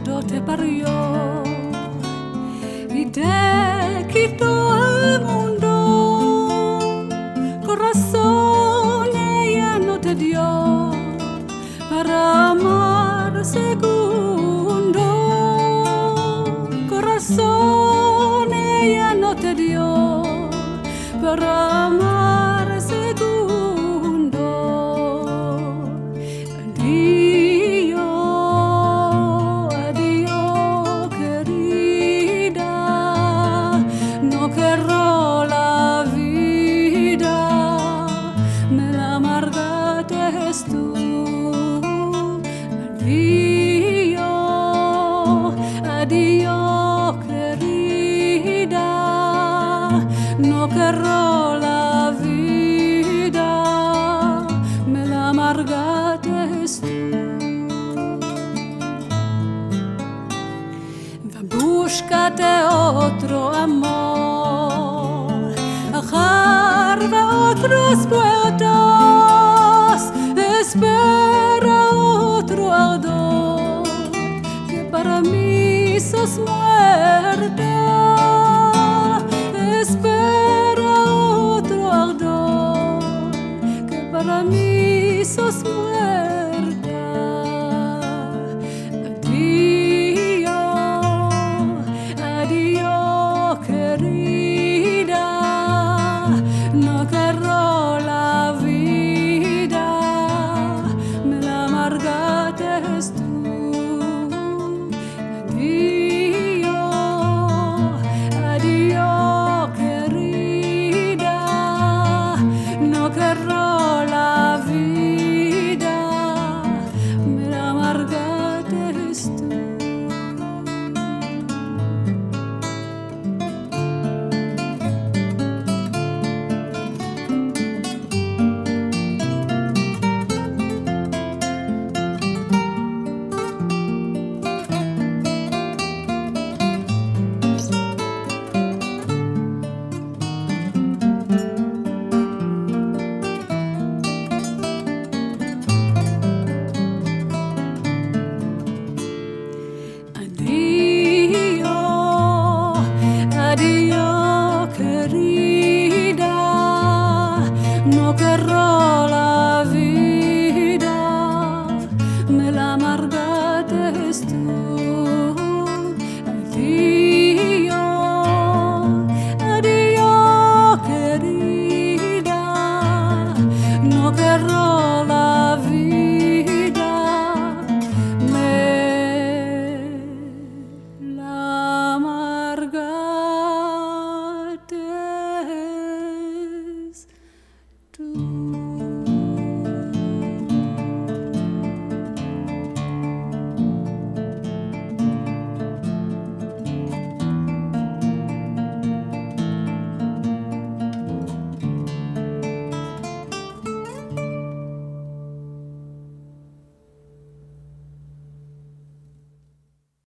mundo te parió otro amor, ajar otras puertas, muerta espera otro ardor que para mí sos muerta. Adiós, adiós querida, no querró la vida, me la amargaste tú. Adiós.